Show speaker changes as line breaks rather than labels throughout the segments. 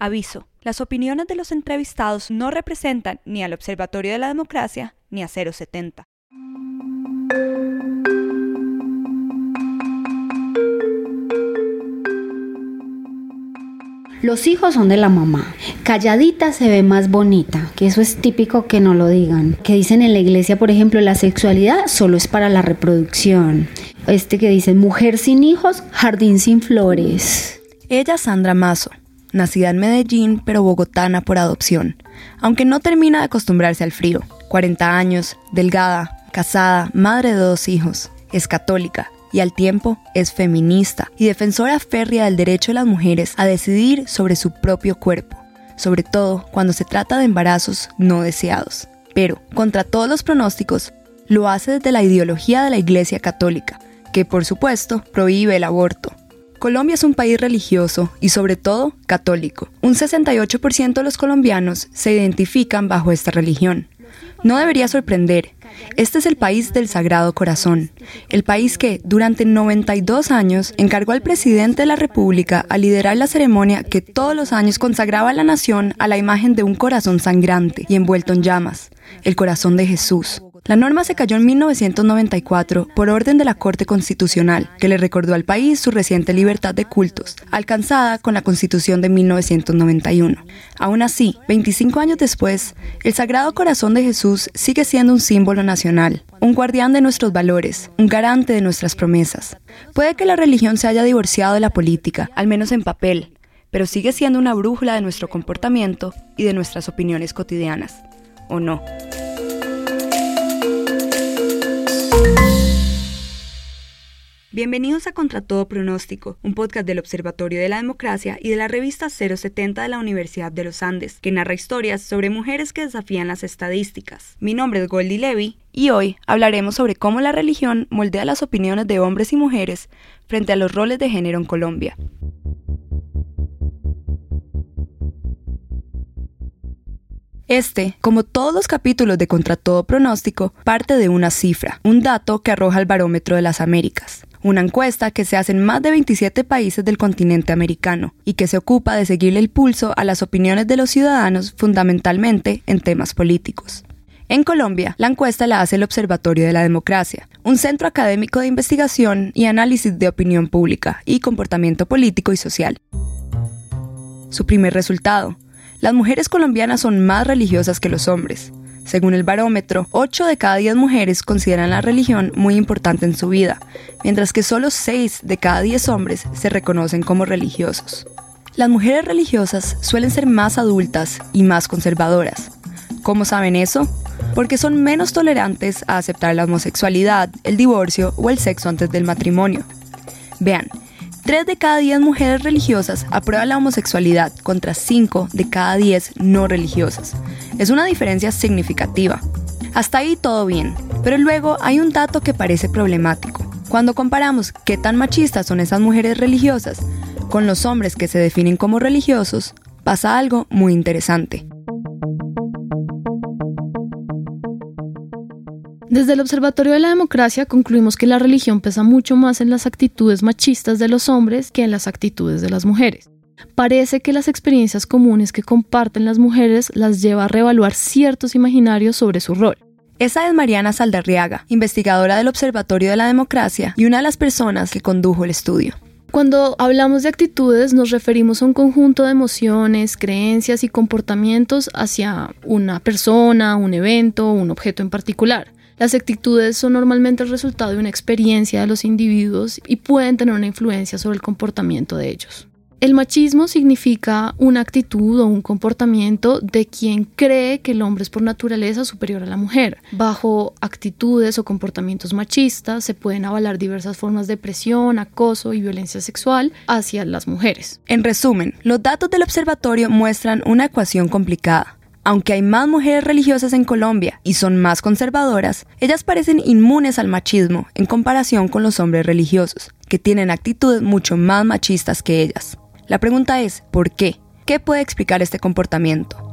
Aviso, las opiniones de los entrevistados no representan ni al Observatorio de la Democracia ni a 070.
Los hijos son de la mamá. Calladita se ve más bonita, que eso es típico que no lo digan. Que dicen en la iglesia, por ejemplo, la sexualidad solo es para la reproducción. Este que dicen mujer sin hijos, jardín sin flores.
Ella Sandra Mazo, nacida en Medellín, pero bogotana por adopción, aunque no termina de acostumbrarse al frío. 40 años, delgada, casada, madre de dos hijos, es católica y al tiempo es feminista y defensora férrea del derecho de las mujeres a decidir sobre su propio cuerpo, sobre todo cuando se trata de embarazos no deseados. Pero, contra todos los pronósticos, lo hace desde la ideología de la Iglesia Católica, que por supuesto prohíbe el aborto, Colombia es un país religioso y sobre todo católico. Un 68% de los colombianos se identifican bajo esta religión. No debería sorprender. Este es el país del Sagrado Corazón, el país que durante 92 años encargó al presidente de la República a liderar la ceremonia que todos los años consagraba a la nación a la imagen de un corazón sangrante y envuelto en llamas, el corazón de Jesús. La norma se cayó en 1994 por orden de la Corte Constitucional, que le recordó al país su reciente libertad de cultos, alcanzada con la Constitución de 1991. Aún así, 25 años después, el Sagrado Corazón de Jesús sigue siendo un símbolo nacional, un guardián de nuestros valores, un garante de nuestras promesas. Puede que la religión se haya divorciado de la política, al menos en papel, pero sigue siendo una brújula de nuestro comportamiento y de nuestras opiniones cotidianas. ¿O no?
Bienvenidos a Contra Todo Pronóstico, un podcast del Observatorio de la Democracia y de la revista 070 de la Universidad de los Andes, que narra historias sobre mujeres que desafían las estadísticas. Mi nombre es Goldie Levy
y hoy hablaremos sobre cómo la religión moldea las opiniones de hombres y mujeres frente a los roles de género en Colombia. Este, como todos los capítulos de Contra todo pronóstico, parte de una cifra, un dato que arroja el barómetro de las Américas, una encuesta que se hace en más de 27 países del continente americano y que se ocupa de seguirle el pulso a las opiniones de los ciudadanos fundamentalmente en temas políticos. En Colombia, la encuesta la hace el Observatorio de la Democracia, un centro académico de investigación y análisis de opinión pública y comportamiento político y social. Su primer resultado, las mujeres colombianas son más religiosas que los hombres. Según el barómetro, 8 de cada 10 mujeres consideran la religión muy importante en su vida, mientras que solo 6 de cada 10 hombres se reconocen como religiosos. Las mujeres religiosas suelen ser más adultas y más conservadoras. ¿Cómo saben eso? Porque son menos tolerantes a aceptar la homosexualidad, el divorcio o el sexo antes del matrimonio. Vean, 3 de cada 10 mujeres religiosas aprueban la homosexualidad contra 5 de cada 10 no religiosas. Es una diferencia significativa. Hasta ahí todo bien, pero luego hay un dato que parece problemático. Cuando comparamos qué tan machistas son esas mujeres religiosas con los hombres que se definen como religiosos, pasa algo muy interesante.
Desde el Observatorio de la Democracia concluimos que la religión pesa mucho más en las actitudes machistas de los hombres que en las actitudes de las mujeres. Parece que las experiencias comunes que comparten las mujeres las lleva a reevaluar ciertos imaginarios sobre su rol.
Esa es Mariana Saldarriaga, investigadora del Observatorio de la Democracia y una de las personas que condujo el estudio.
Cuando hablamos de actitudes nos referimos a un conjunto de emociones, creencias y comportamientos hacia una persona, un evento o un objeto en particular. Las actitudes son normalmente el resultado de una experiencia de los individuos y pueden tener una influencia sobre el comportamiento de ellos. El machismo significa una actitud o un comportamiento de quien cree que el hombre es por naturaleza superior a la mujer. Bajo actitudes o comportamientos machistas se pueden avalar diversas formas de presión, acoso y violencia sexual hacia las mujeres.
En resumen, los datos del observatorio muestran una ecuación complicada aunque hay más mujeres religiosas en Colombia y son más conservadoras, ellas parecen inmunes al machismo en comparación con los hombres religiosos, que tienen actitudes mucho más machistas que ellas. La pregunta es, ¿por qué? ¿Qué puede explicar este comportamiento?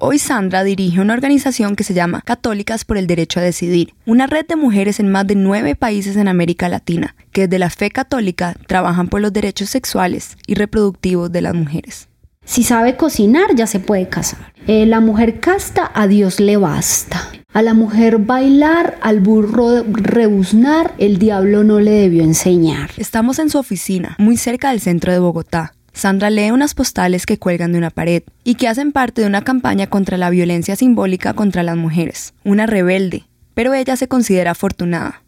Hoy Sandra dirige una organización que se llama Católicas por el Derecho a Decidir, una red de mujeres en más de nueve países en América Latina, que desde la fe católica trabajan por los derechos sexuales y reproductivos de las mujeres.
Si sabe cocinar, ya se puede casar. Eh, la mujer casta, a Dios le basta. A la mujer bailar, al burro rebuznar, el diablo no le debió enseñar.
Estamos en su oficina, muy cerca del centro de Bogotá. Sandra lee unas postales que cuelgan de una pared y que hacen parte de una campaña contra la violencia simbólica contra las mujeres. Una rebelde, pero ella se considera afortunada.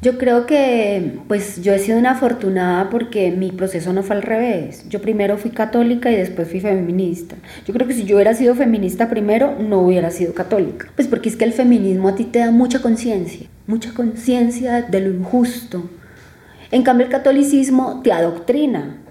Yo creo que pues yo he sido una afortunada porque mi proceso no fue al revés. Yo primero fui católica y después fui feminista. Yo creo que si yo hubiera sido feminista primero no hubiera sido católica. Pues porque es que el feminismo a ti te da mucha conciencia, mucha conciencia de lo injusto. En cambio el catolicismo te adoctrina,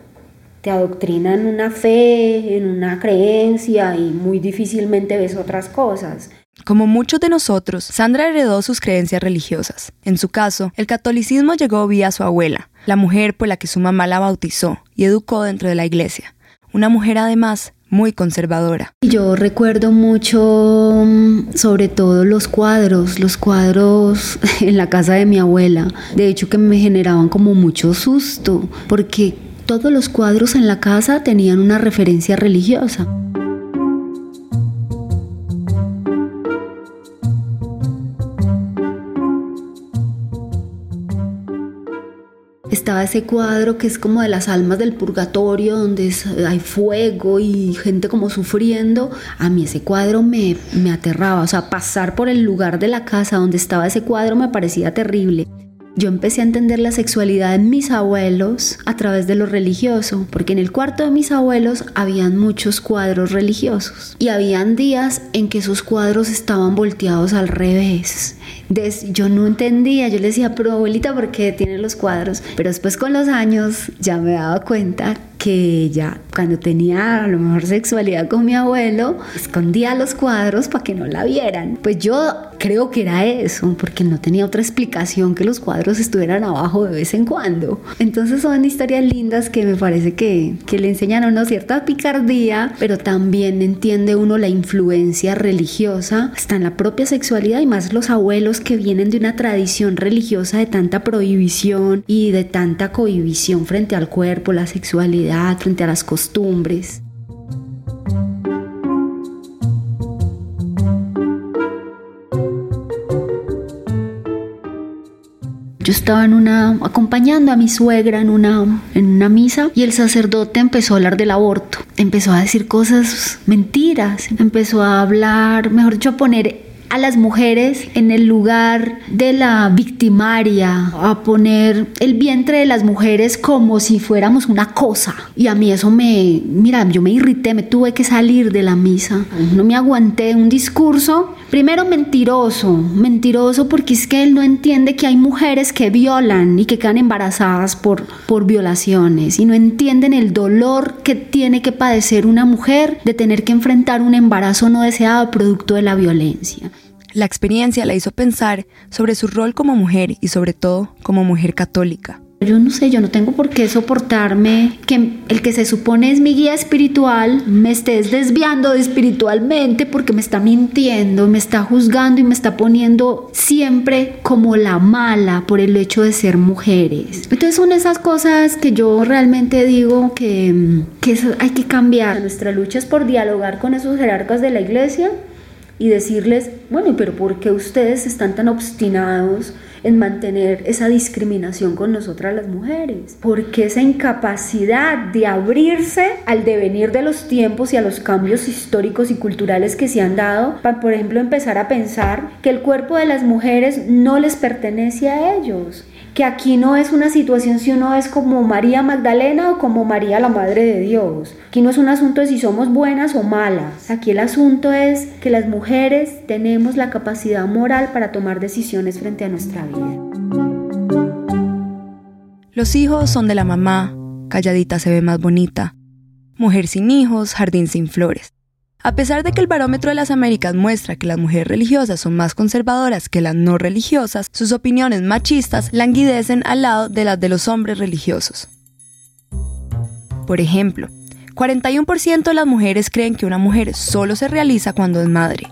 te adoctrina en una fe, en una creencia y muy difícilmente ves otras cosas.
Como muchos de nosotros, Sandra heredó sus creencias religiosas. En su caso, el catolicismo llegó vía su abuela, la mujer por la que su mamá la bautizó y educó dentro de la iglesia. Una mujer además muy conservadora.
Yo recuerdo mucho, mm, sobre todo los cuadros, los cuadros en la casa de mi abuela. De hecho que me generaban como mucho susto, porque todos los cuadros en la casa tenían una referencia religiosa. estaba ese cuadro que es como de las almas del purgatorio, donde hay fuego y gente como sufriendo. A mí ese cuadro me, me aterraba, o sea, pasar por el lugar de la casa donde estaba ese cuadro me parecía terrible. Yo empecé a entender la sexualidad en mis abuelos a través de lo religioso, porque en el cuarto de mis abuelos habían muchos cuadros religiosos y habían días en que esos cuadros estaban volteados al revés yo no entendía, yo le decía, pero abuelita, ¿por qué tiene los cuadros? Pero después con los años ya me daba cuenta que ella, cuando tenía a lo mejor sexualidad con mi abuelo, escondía los cuadros para que no la vieran. Pues yo creo que era eso, porque no tenía otra explicación que los cuadros estuvieran abajo de vez en cuando. Entonces son historias lindas que me parece que, que le enseñan a uno cierta picardía, pero también entiende uno la influencia religiosa, está en la propia sexualidad y más los abuelos que vienen de una tradición religiosa de tanta prohibición y de tanta cohibición frente al cuerpo, la sexualidad, frente a las costumbres. Yo estaba en una acompañando a mi suegra en una en una misa y el sacerdote empezó a hablar del aborto. Empezó a decir cosas mentiras, empezó a hablar, mejor dicho, a poner a las mujeres en el lugar de la victimaria, a poner el vientre de las mujeres como si fuéramos una cosa. Y a mí eso me, mira, yo me irrité, me tuve que salir de la misa. No me aguanté un discurso, primero mentiroso, mentiroso porque es que él no entiende que hay mujeres que violan y que quedan embarazadas por, por violaciones y no entienden el dolor que tiene que padecer una mujer de tener que enfrentar un embarazo no deseado producto de la violencia.
La experiencia la hizo pensar sobre su rol como mujer y sobre todo como mujer católica.
Yo no sé, yo no tengo por qué soportarme que el que se supone es mi guía espiritual me estés desviando espiritualmente porque me está mintiendo, me está juzgando y me está poniendo siempre como la mala por el hecho de ser mujeres. Entonces son esas cosas que yo realmente digo que, que hay que cambiar. Nuestra lucha es por dialogar con esos jerarcas de la iglesia y decirles, bueno, pero ¿por qué ustedes están tan obstinados en mantener esa discriminación con nosotras las mujeres? ¿Por qué esa incapacidad de abrirse al devenir de los tiempos y a los cambios históricos y culturales que se han dado para, por ejemplo, empezar a pensar que el cuerpo de las mujeres no les pertenece a ellos? Que aquí no es una situación si uno es como María Magdalena o como María la Madre de Dios. Aquí no es un asunto de si somos buenas o malas. Aquí el asunto es que las mujeres tenemos la capacidad moral para tomar decisiones frente a nuestra vida.
Los hijos son de la mamá, calladita se ve más bonita. Mujer sin hijos, jardín sin flores. A pesar de que el barómetro de las Américas muestra que las mujeres religiosas son más conservadoras que las no religiosas, sus opiniones machistas languidecen al lado de las de los hombres religiosos. Por ejemplo, 41% de las mujeres creen que una mujer solo se realiza cuando es madre,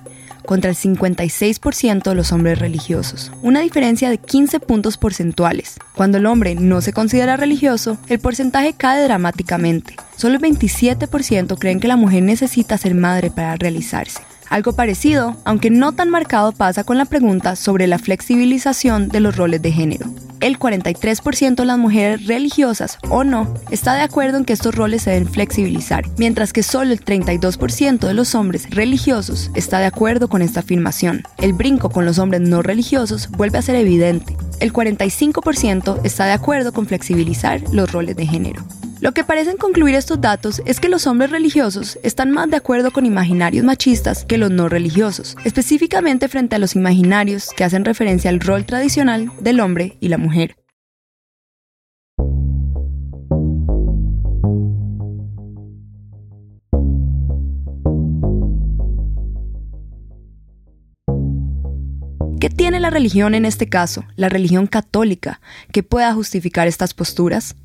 contra el 56% de los hombres religiosos, una diferencia de 15 puntos porcentuales. Cuando el hombre no se considera religioso, el porcentaje cae dramáticamente. Solo el 27% creen que la mujer necesita ser madre para realizarse. Algo parecido, aunque no tan marcado, pasa con la pregunta sobre la flexibilización de los roles de género. El 43% de las mujeres religiosas o no está de acuerdo en que estos roles se deben flexibilizar, mientras que solo el 32% de los hombres religiosos está de acuerdo con esta afirmación. El brinco con los hombres no religiosos vuelve a ser evidente. El 45% está de acuerdo con flexibilizar los roles de género. Lo que parecen concluir estos datos es que los hombres religiosos están más de acuerdo con imaginarios machistas que los no religiosos, específicamente frente a los imaginarios que hacen referencia al rol tradicional del hombre y la mujer. ¿Qué tiene la religión en este caso, la religión católica, que pueda justificar estas posturas?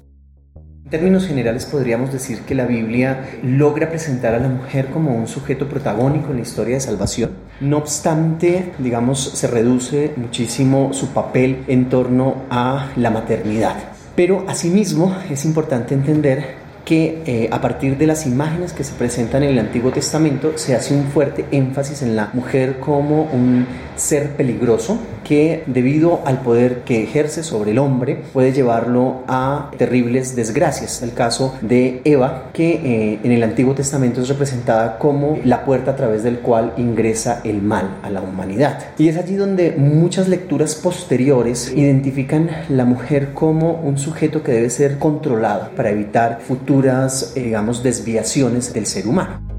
En términos generales podríamos decir que la Biblia logra presentar a la mujer como un sujeto protagónico en la historia de salvación. No obstante, digamos, se reduce muchísimo su papel en torno a la maternidad. Pero asimismo es importante entender que eh, a partir de las imágenes que se presentan en el Antiguo Testamento se hace un fuerte énfasis en la mujer como un ser peligroso que debido al poder que ejerce sobre el hombre puede llevarlo a terribles desgracias. El caso de Eva, que eh, en el Antiguo Testamento es representada como la puerta a través del cual ingresa el mal a la humanidad. Y es allí donde muchas lecturas posteriores identifican la mujer como un sujeto que debe ser controlado para evitar futuras, eh, digamos, desviaciones del ser humano.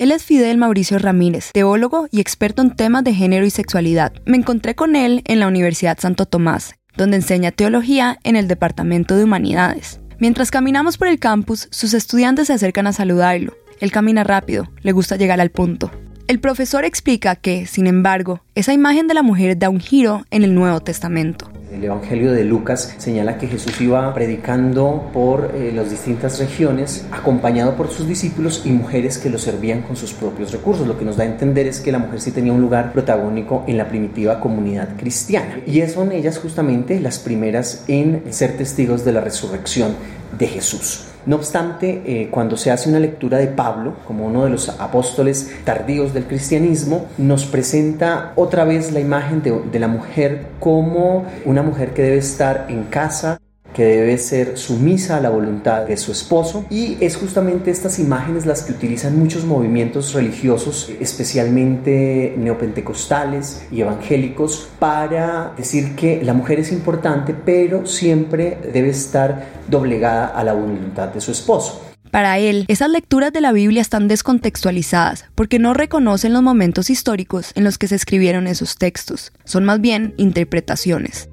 Él es Fidel Mauricio Ramírez, teólogo y experto en temas de género y sexualidad. Me encontré con él en la Universidad Santo Tomás, donde enseña teología en el Departamento de Humanidades. Mientras caminamos por el campus, sus estudiantes se acercan a saludarlo. Él camina rápido, le gusta llegar al punto. El profesor explica que, sin embargo, esa imagen de la mujer da un giro en el Nuevo Testamento.
El Evangelio de Lucas señala que Jesús iba predicando por eh, las distintas regiones, acompañado por sus discípulos y mujeres que lo servían con sus propios recursos. Lo que nos da a entender es que la mujer sí tenía un lugar protagónico en la primitiva comunidad cristiana. Y son ellas justamente las primeras en ser testigos de la resurrección de Jesús. No obstante, eh, cuando se hace una lectura de Pablo, como uno de los apóstoles tardíos del cristianismo, nos presenta otra vez la imagen de, de la mujer como una mujer que debe estar en casa, que debe ser sumisa a la voluntad de su esposo y es justamente estas imágenes las que utilizan muchos movimientos religiosos, especialmente neopentecostales y evangélicos, para decir que la mujer es importante, pero siempre debe estar doblegada a la voluntad de su esposo.
Para él, esas lecturas de la Biblia están descontextualizadas porque no reconocen los momentos históricos en los que se escribieron esos textos, son más bien interpretaciones.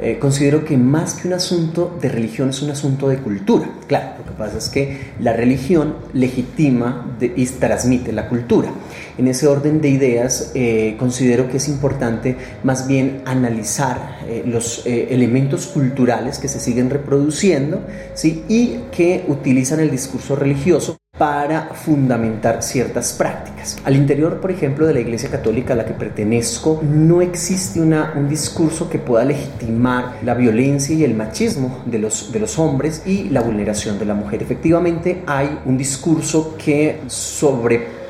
Eh, considero que más que un asunto de religión es un asunto de cultura. Claro, lo que pasa es que la religión legitima y transmite la cultura. En ese orden de ideas, eh, considero que es importante más bien analizar eh, los elementos culturales que se siguen reproduciendo ¿sí? y que utilizan el discurso religioso para fundamentar ciertas prácticas. Al interior, por ejemplo, de la Iglesia Católica a la que pertenezco, no existe un discurso que pueda legitimar la violencia y el machismo de los, de los hombres y la vulneración de la mujer. Efectivamente, hay un discurso que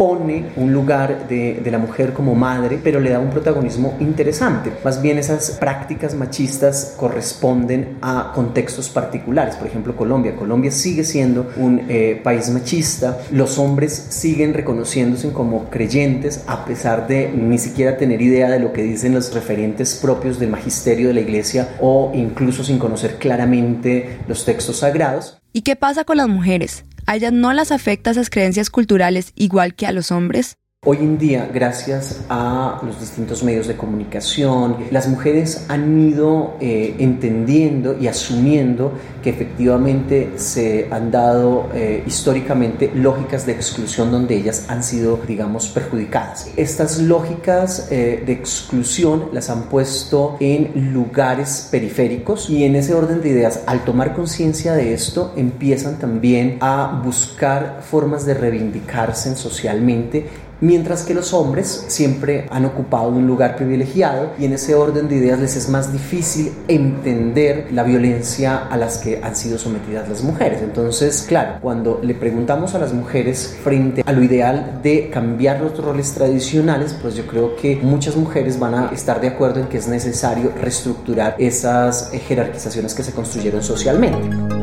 sobrepone un lugar de, de la mujer como madre, pero le da un protagonismo interesante. Más bien esas prácticas machistas corresponden a contextos particulares. Por ejemplo, Colombia. Colombia sigue siendo un eh, país machista los hombres siguen reconociéndose como creyentes a pesar de ni siquiera tener idea de lo que dicen los referentes propios del magisterio de la iglesia o incluso sin conocer claramente los textos sagrados.
¿Y qué pasa con las mujeres? ¿A ellas no las afecta esas creencias culturales igual que a los hombres?
Hoy en día, gracias a los distintos medios de comunicación, las mujeres han ido eh, entendiendo y asumiendo que efectivamente se han dado eh, históricamente lógicas de exclusión donde ellas han sido, digamos, perjudicadas. Estas lógicas eh, de exclusión las han puesto en lugares periféricos y en ese orden de ideas, al tomar conciencia de esto, empiezan también a buscar formas de reivindicarse socialmente mientras que los hombres siempre han ocupado un lugar privilegiado y en ese orden de ideas les es más difícil entender la violencia a las que han sido sometidas las mujeres. Entonces, claro, cuando le preguntamos a las mujeres frente a lo ideal de cambiar los roles tradicionales, pues yo creo que muchas mujeres van a estar de acuerdo en que es necesario reestructurar esas jerarquizaciones que se construyeron socialmente.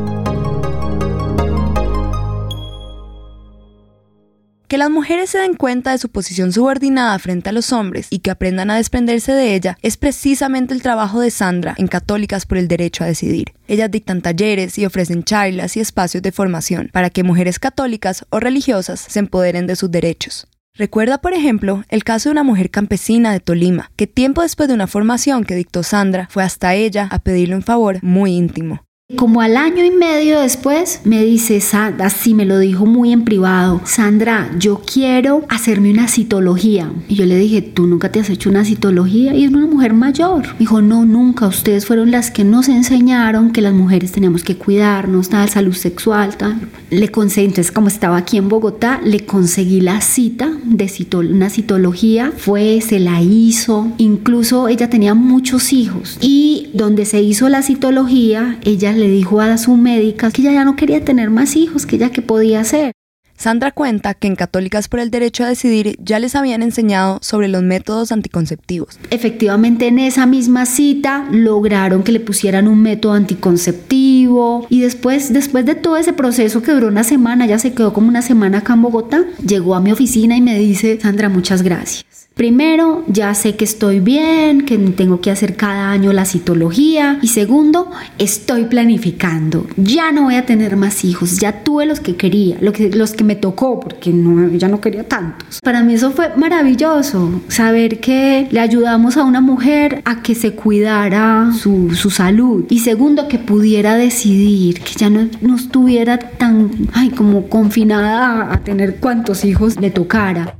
Que las mujeres se den cuenta de su posición subordinada frente a los hombres y que aprendan a desprenderse de ella es precisamente el trabajo de Sandra en Católicas por el Derecho a Decidir. Ellas dictan talleres y ofrecen charlas y espacios de formación para que mujeres católicas o religiosas se empoderen de sus derechos. Recuerda, por ejemplo, el caso de una mujer campesina de Tolima, que tiempo después de una formación que dictó Sandra, fue hasta ella a pedirle un favor muy íntimo.
Como al año y medio después me dice, así me lo dijo muy en privado, Sandra, yo quiero hacerme una citología. Y yo le dije, ¿tú nunca te has hecho una citología? Y es una mujer mayor. Me dijo, no, nunca. Ustedes fueron las que nos enseñaron que las mujeres teníamos que cuidarnos, tal, salud sexual, tal. Le conseguí, entonces como estaba aquí en Bogotá, le conseguí la cita de una citología. Fue, se la hizo. Incluso ella tenía muchos hijos. Y donde se hizo la citología, ella le dijo a su médica que ella ya no quería tener más hijos, que ella que podía hacer.
Sandra cuenta que en Católicas por el Derecho a Decidir ya les habían enseñado sobre los métodos anticonceptivos.
Efectivamente, en esa misma cita lograron que le pusieran un método anticonceptivo y después, después de todo ese proceso que duró una semana, ya se quedó como una semana acá en Bogotá, llegó a mi oficina y me dice, Sandra, muchas gracias. Primero, ya sé que estoy bien, que tengo que hacer cada año la citología. Y segundo, estoy planificando. Ya no voy a tener más hijos. Ya tuve los que quería, los que me tocó, porque no, ya no quería tantos. Para mí eso fue maravilloso. Saber que le ayudamos a una mujer a que se cuidara su, salud. Y segundo, que pudiera decidir, que ya no, estuviera tan, ay, como confinada a tener cuantos hijos le tocara.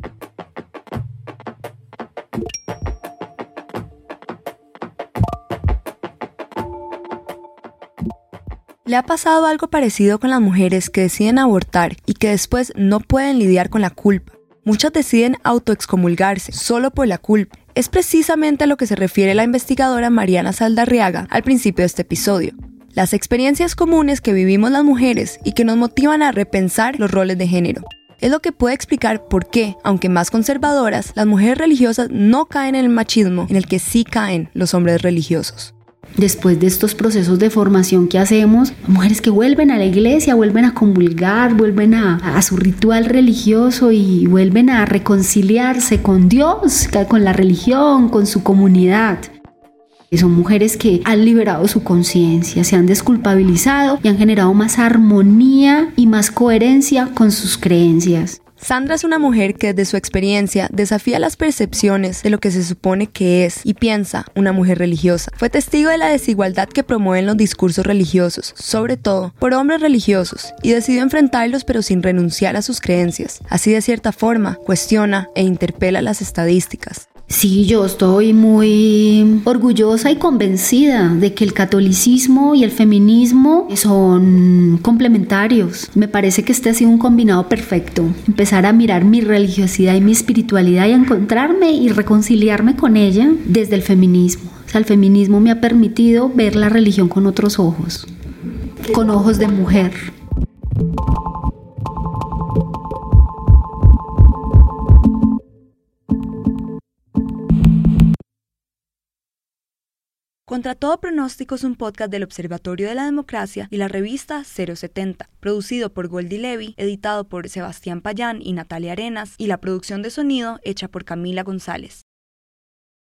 ¿Le ha pasado algo parecido con las mujeres que deciden abortar y que después no pueden lidiar con la culpa? Muchas deciden autoexcomulgarse solo por la culpa. Es precisamente a lo que se refiere la investigadora Mariana Saldarriaga al principio de este episodio. Las experiencias comunes que vivimos las mujeres y que nos motivan a repensar los roles de género. Es lo que puede explicar por qué, aunque más conservadoras, las mujeres religiosas no caen en el machismo en el que sí caen los hombres religiosos
después de estos procesos de formación que hacemos, mujeres que vuelven a la iglesia, vuelven a convulgar, vuelven a, su ritual religioso y vuelven a reconciliarse con Dios, con la religión, con su comunidad. Son mujeres que han liberado su conciencia, se han desculpabilizado y han generado más armonía y más coherencia con sus creencias.
Sandra es una mujer que desde su experiencia desafía las percepciones de lo que se supone que es y piensa una mujer religiosa. Fue testigo de la desigualdad que promueven los discursos religiosos, sobre todo por hombres religiosos, y decidió enfrentarlos pero sin renunciar a sus creencias. Así de cierta forma, cuestiona e interpela las estadísticas.
Sí, yo estoy muy orgullosa y convencida de que el catolicismo y el feminismo son complementarios. Me parece que este ha sido un combinado perfecto. Empezar a mirar mi religiosidad y mi espiritualidad y a encontrarme y reconciliarme con ella desde el feminismo. O sea, el feminismo me ha permitido ver la religión con otros ojos, con ojos de mujer.
Contra todo pronóstico es un podcast del Observatorio de la Democracia y la revista 070, producido por Goldie Levy, editado por Sebastián Payán y Natalia Arenas, y la producción de sonido hecha por Camila González.